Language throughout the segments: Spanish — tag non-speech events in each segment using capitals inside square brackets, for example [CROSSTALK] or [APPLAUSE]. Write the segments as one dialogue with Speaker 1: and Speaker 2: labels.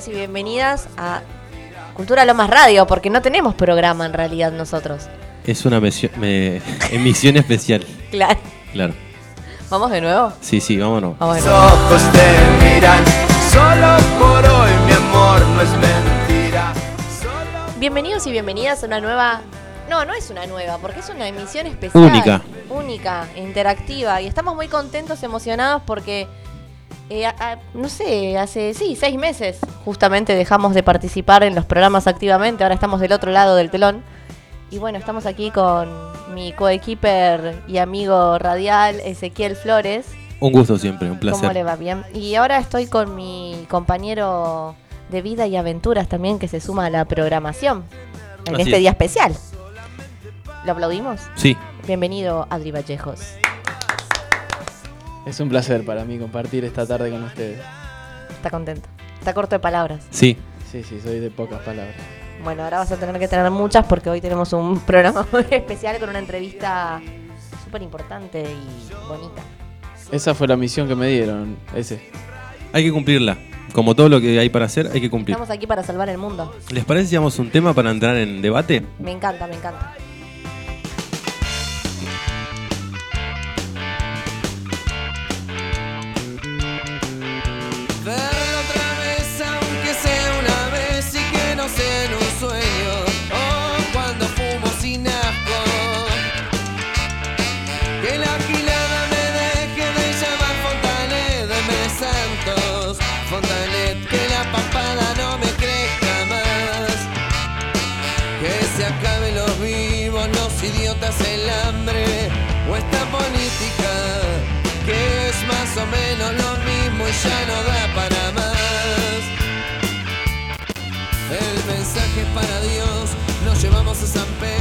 Speaker 1: bienvenidos y bienvenidas a Cultura Lomas Radio, porque no tenemos programa en realidad nosotros.
Speaker 2: Es una me- [LAUGHS] emisión especial.
Speaker 1: Claro.
Speaker 2: Claro.
Speaker 1: ¿Vamos de nuevo?
Speaker 2: Sí, sí, vámonos.
Speaker 1: Vamos de
Speaker 3: Mis
Speaker 1: nuevo.
Speaker 3: ojos te miran, solo por hoy mi amor no es mentira. Solo
Speaker 1: Bienvenidos y bienvenidas a una nueva. No, no es una nueva, porque es una emisión especial.
Speaker 2: Única.
Speaker 1: Única, interactiva. Y estamos muy contentos, emocionados porque. Eh, a- a- no sé, hace sí, seis meses justamente dejamos de participar en los programas activamente. Ahora estamos del otro lado del telón. Y bueno, estamos aquí con mi coequiper y amigo radial, Ezequiel Flores.
Speaker 2: Un gusto siempre, un
Speaker 1: ¿Cómo le
Speaker 2: placer.
Speaker 1: va? Bien. Y ahora estoy con mi compañero de vida y aventuras también que se suma a la programación en
Speaker 2: Así
Speaker 1: este
Speaker 2: es.
Speaker 1: día especial. ¿Lo aplaudimos?
Speaker 2: Sí,
Speaker 1: Bienvenido, Adri Vallejos.
Speaker 4: Es un placer para mí compartir esta tarde con ustedes.
Speaker 1: Está contento. Está corto de palabras.
Speaker 2: sí.
Speaker 4: Sí, sí, soy de pocas palabras.
Speaker 1: Bueno, ahora vas a tener que tener muchas porque hoy tenemos un [LAUGHS] programa muy especial con una entrevista súper importante y bonita.
Speaker 4: Esa fue la misión que me dieron, ese.
Speaker 2: Hay que cumplirla. Como todo lo que hay para hacer, hay que cumplir.
Speaker 1: Estamos aquí para salvar el mundo.
Speaker 2: ¿Les parece si damos un tema para entrar en debate?
Speaker 1: Me encanta, me encanta.
Speaker 5: there. Nos llevamos a San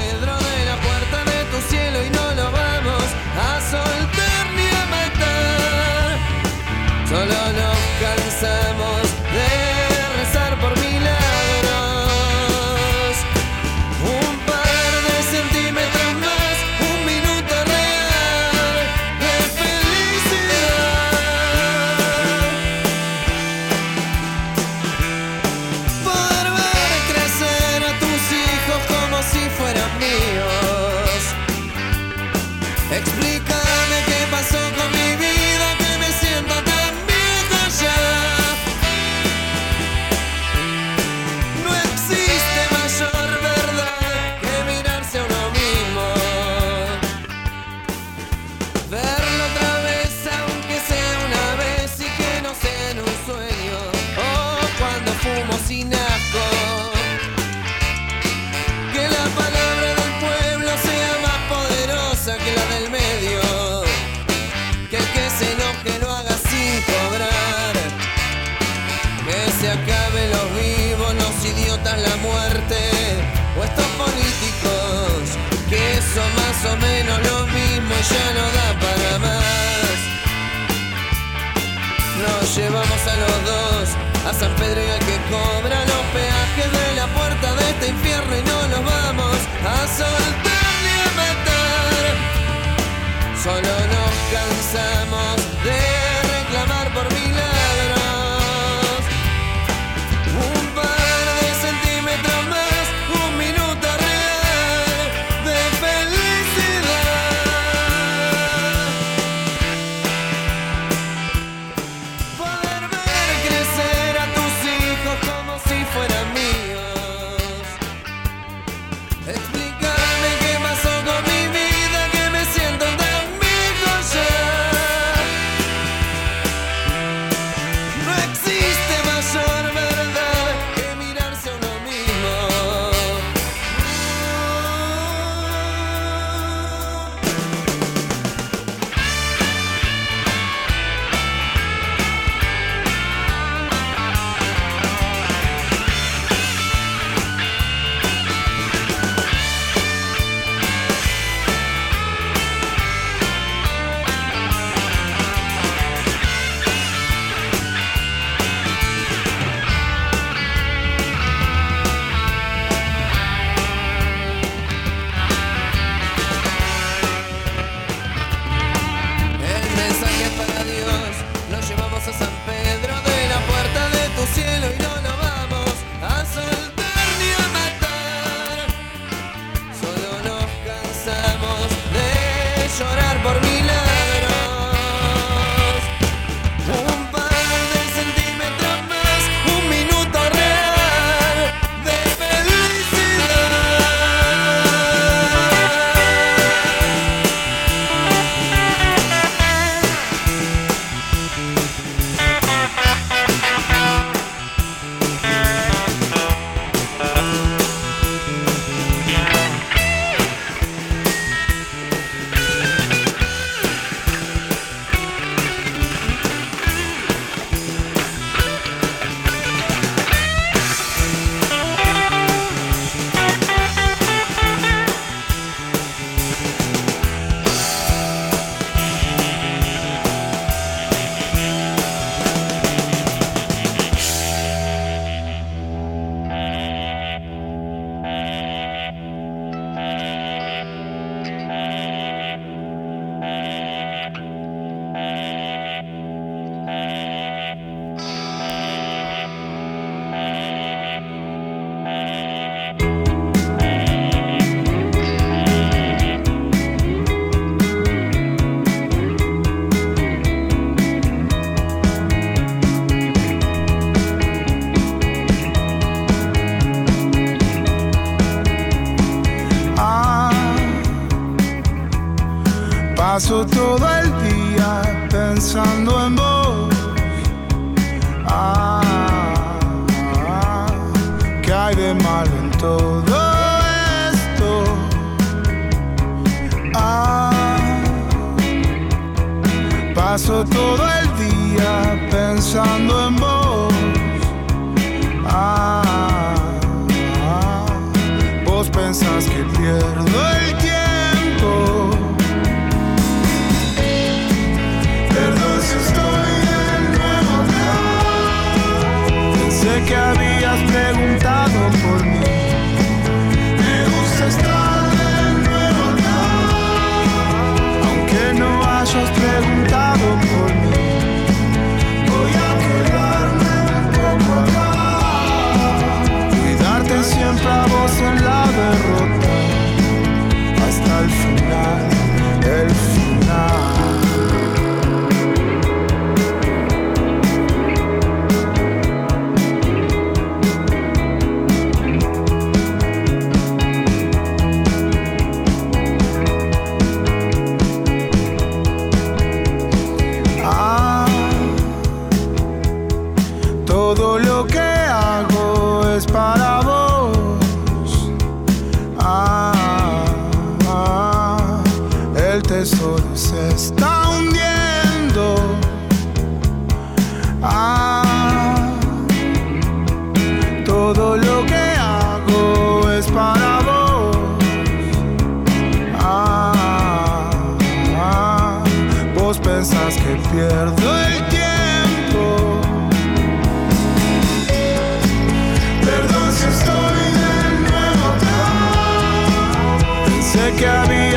Speaker 5: ya no da para más. Nos llevamos a los dos, a San Pedro y al que cobra los peajes de la puerta de este infierno y no los vamos a soltar ni a matar. Solo nos cansamos de reclamar por milagros.
Speaker 6: Pensé que look me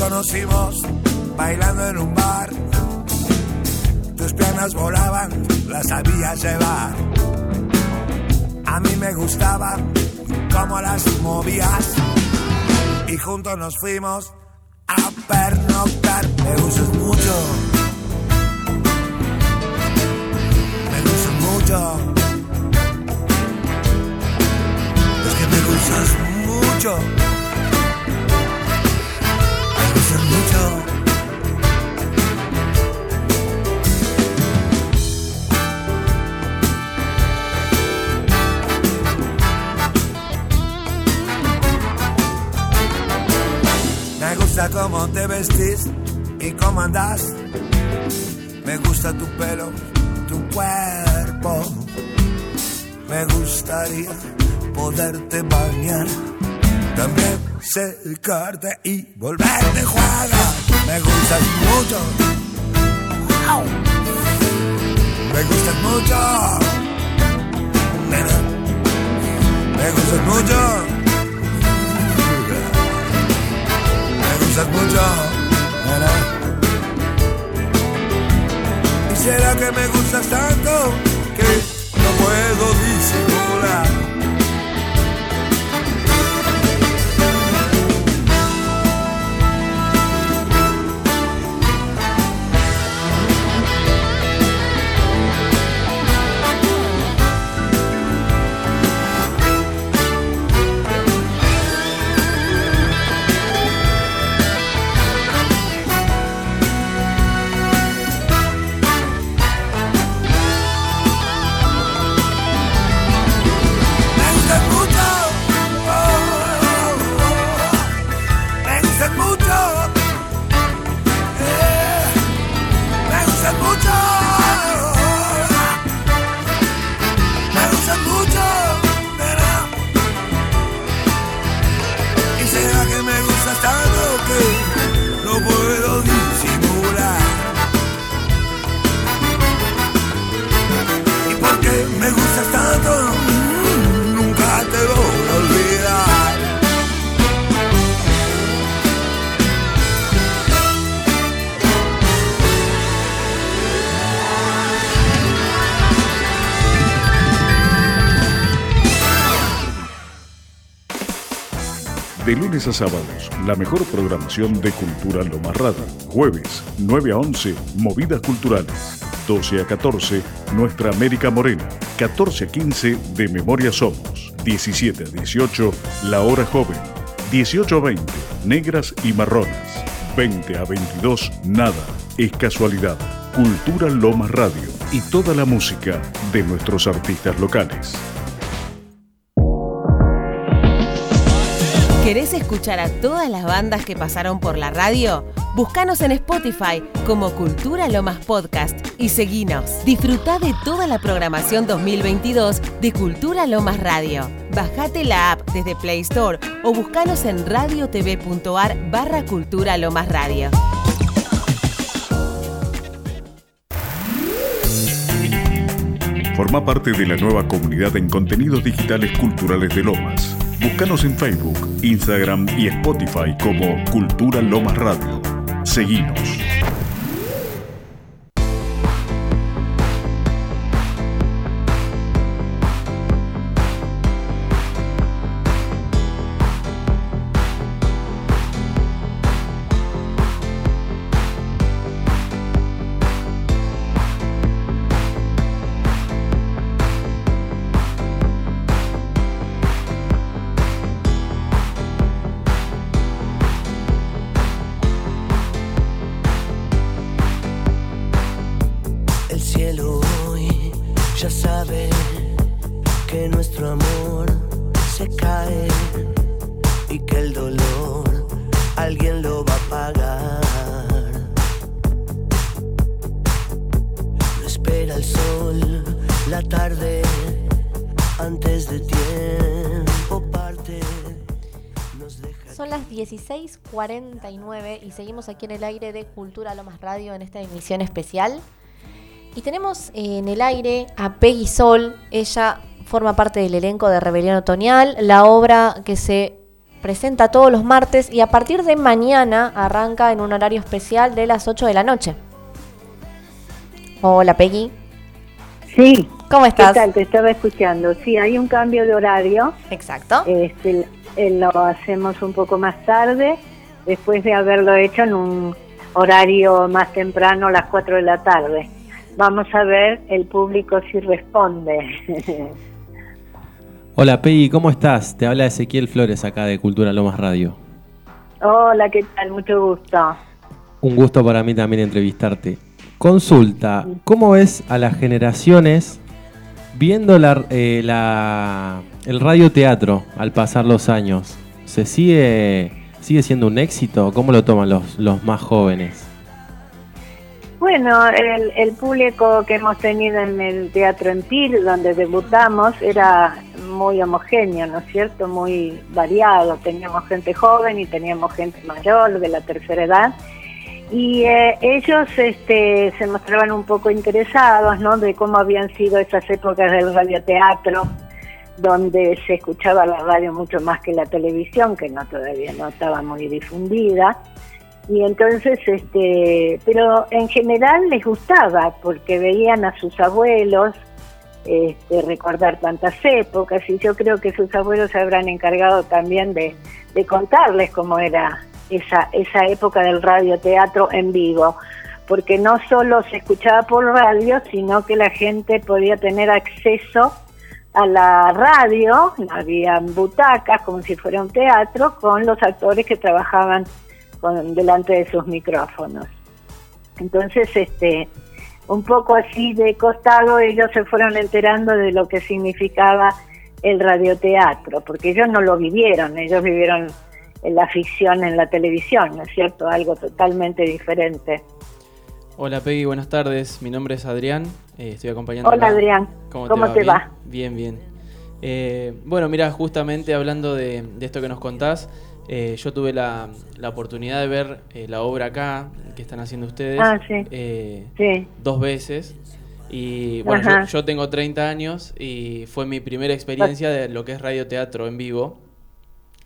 Speaker 7: conocimos bailando en un bar. Tus piernas volaban, las sabías llevar. A mí me gustaba cómo las movías. Y juntos nos fuimos a pernoctar. Me gustas mucho. Me gustas mucho. Es que me gustas mucho. Me gusta cómo te vestís y cómo andás. Me gusta tu pelo, tu cuerpo. Me gustaría poderte bañar. También secarte y volverte juega. Me gustas mucho. Me gustas mucho. Nena. Me gustas mucho. Me gustas mucho. Nena. ¿Y será que me gustas tanto?
Speaker 8: De lunes a sábados, la mejor programación de Cultura Lomas Radio. Jueves, 9 a 11, Movidas Culturales. 12 a 14, Nuestra América Morena. 14 a 15, De Memoria Somos. 17 a 18, La Hora Joven. 18 a 20, Negras y Marronas. 20 a 22, Nada, es casualidad. Cultura Lomas Radio y toda la música de nuestros artistas locales.
Speaker 9: ¿Querés escuchar a todas las bandas que pasaron por la radio? Búscanos en Spotify como Cultura Lomas Podcast y seguinos. Disfruta de toda la programación 2022 de Cultura Lomas Radio. Bajate la app desde Play Store o búscanos en radiotv.ar barra Cultura Lomas Radio.
Speaker 8: Forma parte de la nueva comunidad en contenidos digitales culturales de Lomas. Búscanos en Facebook, Instagram y Spotify como Cultura Lomas Radio. Seguinos.
Speaker 1: 16:49 y seguimos aquí en el aire de Cultura Lomas Radio en esta emisión especial. Y tenemos en el aire a Peggy Sol. Ella forma parte del elenco de Rebelión Otoñal, la obra que se presenta todos los martes y a partir de mañana arranca en un horario especial de las 8 de la noche. Hola Peggy,
Speaker 10: Sí.
Speaker 1: ¿cómo estás?
Speaker 10: ¿Qué tal? Te estaba escuchando. Sí, hay un cambio de horario.
Speaker 1: Exacto.
Speaker 10: Este, eh, lo hacemos un poco más tarde, después de haberlo hecho en un horario más temprano, a las 4 de la tarde. Vamos a ver el público si responde. [LAUGHS]
Speaker 2: Hola Peggy, ¿cómo estás? Te habla Ezequiel Flores acá de Cultura Lomas Radio.
Speaker 10: Hola, ¿qué tal? Mucho gusto.
Speaker 2: Un gusto para mí también entrevistarte. Consulta, ¿cómo ves a las generaciones viendo la, eh, la- el radioteatro al pasar los años? ¿Se sigue, sigue siendo un éxito? ¿Cómo lo toman los, los más jóvenes?
Speaker 10: Bueno, el, el público que hemos tenido en el Teatro Empir, donde debutamos, era muy homogéneo, ¿no es cierto? Muy variado. Teníamos gente joven y teníamos gente mayor, de la tercera edad. Y eh, ellos este, se mostraban un poco interesados, ¿no? De cómo habían sido esas épocas del radioteatro, donde se escuchaba la radio mucho más que la televisión, que no todavía no estaba muy difundida. Y entonces, este, pero en general les gustaba porque veían a sus abuelos este, recordar tantas épocas y yo creo que sus abuelos se habrán encargado también de, de contarles cómo era esa, esa época del radioteatro en vivo, porque no solo se escuchaba por radio, sino que la gente podía tener acceso a la radio, había butacas como si fuera un teatro, con los actores que trabajaban con, delante de sus micrófonos. Entonces, este, un poco así de costado, ellos se fueron enterando de lo que significaba el radioteatro, porque ellos no lo vivieron, ellos vivieron la ficción en la televisión, ¿no es cierto? Algo totalmente diferente.
Speaker 4: Hola Peggy, buenas tardes. Mi nombre es Adrián. eh, estoy acompañando.
Speaker 10: Hola
Speaker 4: acá.
Speaker 10: Adrián,
Speaker 4: ¿Cómo,
Speaker 10: ¿cómo te
Speaker 4: Bien,
Speaker 10: va?
Speaker 4: Bien, bien. Eh, bueno, mira, justamente hablando de, de esto que nos contás, eh, yo tuve la, la oportunidad de ver eh, la obra acá que están haciendo ustedes
Speaker 10: Ah, sí. Sí.
Speaker 4: dos veces. Y bueno, yo, yo tengo 30 años y fue mi primera experiencia de lo que es radioteatro en vivo.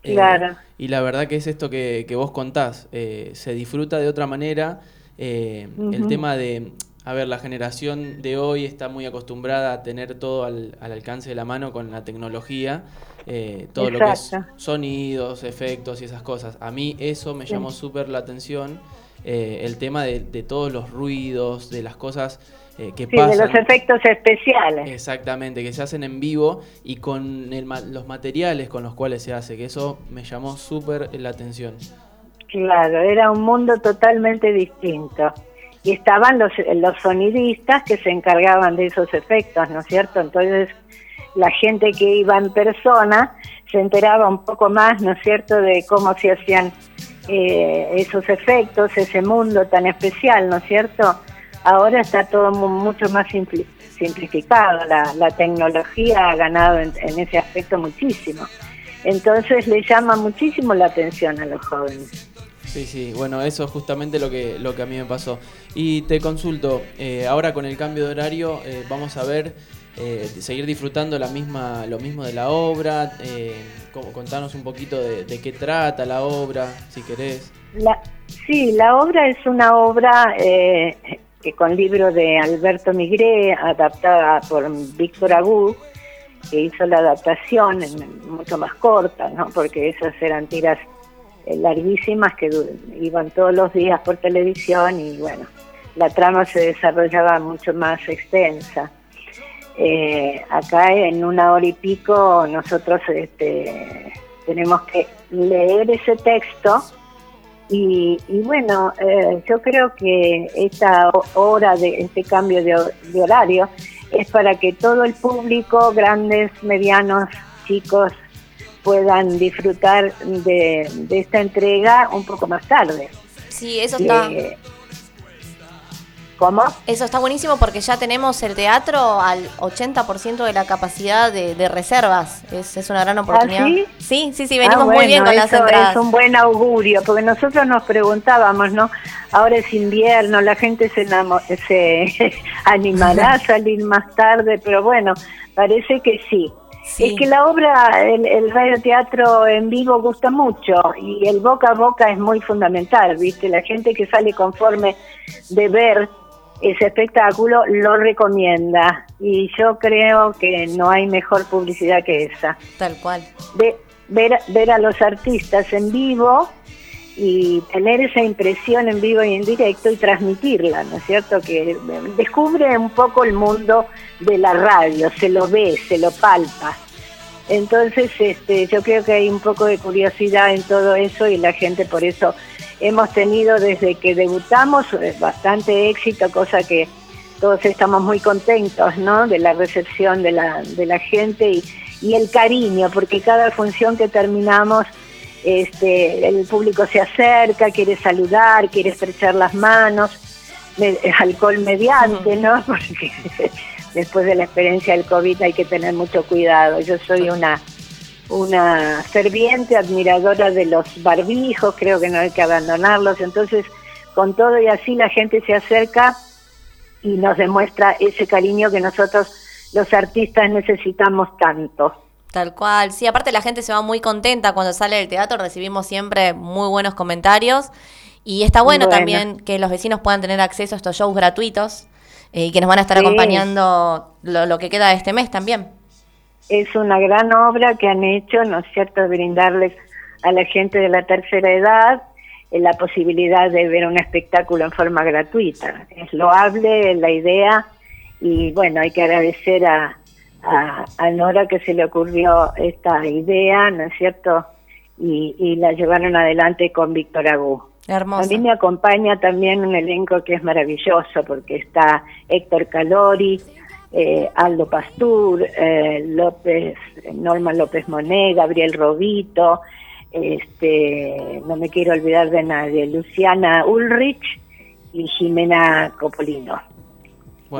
Speaker 4: Eh,
Speaker 10: Claro.
Speaker 4: y la verdad que es esto que, que vos contás, eh, se disfruta de otra manera. Eh, El tema de, a ver, la generación de hoy está muy acostumbrada a tener todo al, al alcance de la mano con la tecnología eh, todo lo que es sonidos, efectos y esas cosas. A mí eso me llamó súper la atención, eh, el tema de, de todos los ruidos, de las cosas eh, que
Speaker 10: Sí, de
Speaker 4: pasan.
Speaker 10: los efectos especiales.
Speaker 4: Exactamente, que se hacen en vivo y con el los materiales con los cuales se hace, que eso me llamó súper la atención.
Speaker 10: Claro, era un mundo totalmente distinto. Y estaban los, los sonidistas que se encargaban de esos efectos, ¿no es cierto? Entonces, la gente que iba en persona se enteraba un poco más, ¿no es cierto?, de cómo se hacían eh, esos efectos, ese mundo tan especial, ¿no es cierto? Ahora está todo mu- mucho más simpli- simplificado, la, la tecnología ha ganado en, en ese aspecto muchísimo. Entonces le llama muchísimo la atención a los jóvenes.
Speaker 4: Sí, sí, bueno, eso es justamente lo que, lo que a mí me pasó. Y te consulto, eh, ahora con el cambio de horario, eh, vamos a ver, eh, seguir disfrutando la misma, lo mismo de la obra, eh, co- contanos un poquito de, qué trata la obra, si querés.
Speaker 10: La, sí, la obra es una obra que con libro de Alberto Migré, adaptada por Víctor Agú, que hizo la adaptación mucho más corta, ¿no? porque esas eran tiras larguísimas que iban todos los días por televisión y bueno, la trama se desarrollaba mucho más extensa. Eh, acá en una hora y pico nosotros este, tenemos que leer ese texto y, bueno, eh, yo creo que esta ho- hora de este cambio de horario es para que todo el público, grandes, medianos, chicos, puedan disfrutar de, de esta entrega un poco más tarde.
Speaker 1: Sí, eso está,
Speaker 10: Eh, ¿Cómo?
Speaker 1: eso está buenísimo porque ya tenemos el teatro al 80% de la capacidad de, de reservas. Es, es una gran oportunidad.
Speaker 10: ¿Ah, sí?
Speaker 1: sí, sí, sí, venimos
Speaker 10: Ah,
Speaker 1: muy bien con las entradas.
Speaker 10: Es un buen augurio, porque nosotros nos preguntábamos, ¿no? Ahora es invierno, la gente se, se [LAUGHS] animará a [LAUGHS] salir más tarde, pero bueno, parece que sí.
Speaker 1: Sí.
Speaker 10: Es que la obra, el, el radioteatro en vivo gusta mucho y el boca a boca es muy fundamental, ¿viste? La gente que sale conforme de ver ese espectáculo lo recomienda y yo creo que no hay mejor publicidad que esa
Speaker 1: Tal cual.
Speaker 10: ve- ver, ver a los artistas en vivo y tener esa impresión en vivo y en directo y transmitirla, ¿no es cierto? Que descubre un poco el mundo de la radio, se lo ve, se lo palpa. Entonces, este, yo creo que hay un poco de curiosidad en todo eso y la gente por eso hemos tenido desde que debutamos eh, bastante éxito, cosa que todos estamos muy contentos, ¿no? De la recepción de la, de la gente y, y el cariño, porque cada función que terminamos, este, el público se acerca, quiere saludar, quiere estrechar las manos, me- alcohol mediante, ¿no? [LAUGHS] Porque después de la experiencia del COVID hay que tener mucho cuidado. Yo soy una una ferviente admiradora de los barbijos, creo que no hay que abandonarlos, entonces con todo y así la gente se acerca y nos demuestra ese cariño que nosotros los artistas necesitamos tanto.
Speaker 1: Tal cual. Sí, aparte la gente se va muy contenta cuando sale del teatro, recibimos siempre muy buenos comentarios. Y está bueno,
Speaker 10: Bueno.
Speaker 1: también que los vecinos puedan tener acceso a estos shows gratuitos eh, y que nos van a estar
Speaker 10: Sí.
Speaker 1: acompañando lo, lo que queda de este mes también.
Speaker 10: Es una gran obra que han hecho, ¿no es cierto?, brindarles a la gente de la tercera edad eh, la posibilidad de ver un espectáculo en forma gratuita. Es loable la idea y bueno, hay que agradecer a, a, a Nora que se le ocurrió esta idea, ¿no es cierto? Y, y la llevaron adelante con Víctor Agú. A
Speaker 1: Hermoso.
Speaker 10: mí me acompaña también un elenco que es maravilloso porque está Héctor Calori, eh, Aldo Pastur, eh, López, Norma López Moné, Gabriel Robito, este, no me quiero olvidar de nadie, Luciana Ulrich y Jimena Copolino.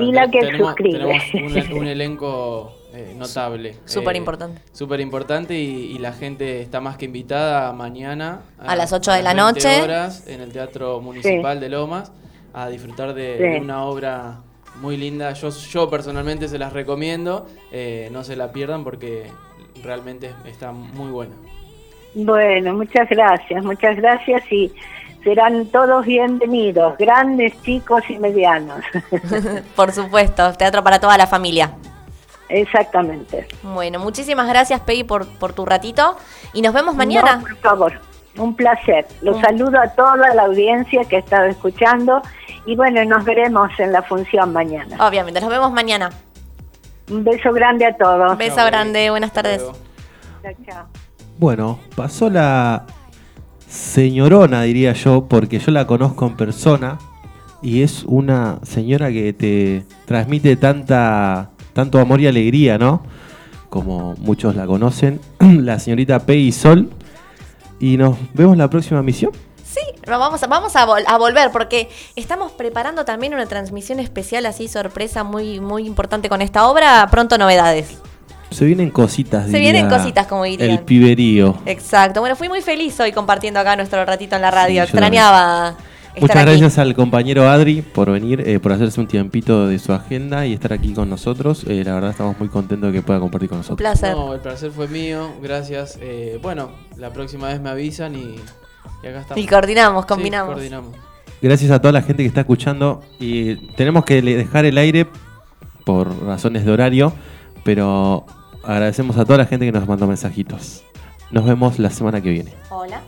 Speaker 10: Y la que
Speaker 4: tenemos,
Speaker 10: suscribe.
Speaker 4: tenemos un, [LAUGHS] un elenco eh, notable.
Speaker 1: Súper
Speaker 4: eh,
Speaker 1: importante.
Speaker 4: Súper importante y, y la gente está más que invitada mañana.
Speaker 1: A las 8 de
Speaker 4: las
Speaker 1: la
Speaker 4: 20
Speaker 1: noche.
Speaker 4: horas en el Teatro Municipal de Lomas a disfrutar de,
Speaker 10: Sí.
Speaker 4: de una obra muy linda. Yo, yo personalmente se las recomiendo. eh, no se la pierdan porque realmente está muy buena.
Speaker 10: Bueno, muchas gracias, muchas gracias y serán todos bienvenidos, grandes, chicos y medianos. [LAUGHS]
Speaker 1: Por supuesto, teatro para toda la familia.
Speaker 10: Exactamente.
Speaker 1: Bueno, muchísimas gracias, Peggy, por, por tu ratito. Y nos vemos mañana.
Speaker 10: No, por favor, un placer. Los saludo a toda la audiencia que ha estado escuchando y bueno, nos veremos en la función mañana.
Speaker 1: Obviamente, nos vemos mañana.
Speaker 10: Un beso grande a todos.
Speaker 1: Beso grande, buenas tardes.
Speaker 10: Chao.
Speaker 2: Bueno, pasó la señorona, diría yo, porque yo la conozco en persona y es una señora que te transmite tanta, tanto amor y alegría, ¿no? Como muchos la conocen, [CLEARS THROAT] la señorita Peggy Sol. Y nos vemos la próxima misión.
Speaker 1: Sí, vamos, a, a volver porque estamos preparando también una transmisión especial, así sorpresa muy, muy importante con esta obra. Pronto novedades.
Speaker 2: Se vienen cositas,
Speaker 1: Se
Speaker 2: diría
Speaker 1: vienen cositas, como dirían.
Speaker 2: El piberío.
Speaker 1: Exacto. Bueno, fui muy feliz hoy compartiendo acá nuestro ratito en la radio.
Speaker 2: Sí,
Speaker 1: Extrañaba
Speaker 2: Muchas
Speaker 1: aquí.
Speaker 2: gracias al compañero Adri por venir, eh, por hacerse un tiempito de su agenda y estar aquí con nosotros. Eh, la verdad estamos muy contentos de que pueda compartir con
Speaker 1: Un
Speaker 2: nosotros.
Speaker 1: placer.
Speaker 4: No, el placer fue mío, gracias. Eh, bueno, la próxima vez me avisan y, y acá estamos.
Speaker 1: Y coordinamos,
Speaker 4: Sí,
Speaker 1: combinamos.
Speaker 4: coordinamos.
Speaker 2: Gracias a toda la gente que está escuchando y tenemos que dejar el aire por razones de horario, pero agradecemos a toda la gente que nos mandó mensajitos. Nos vemos la semana que viene.
Speaker 1: Hola.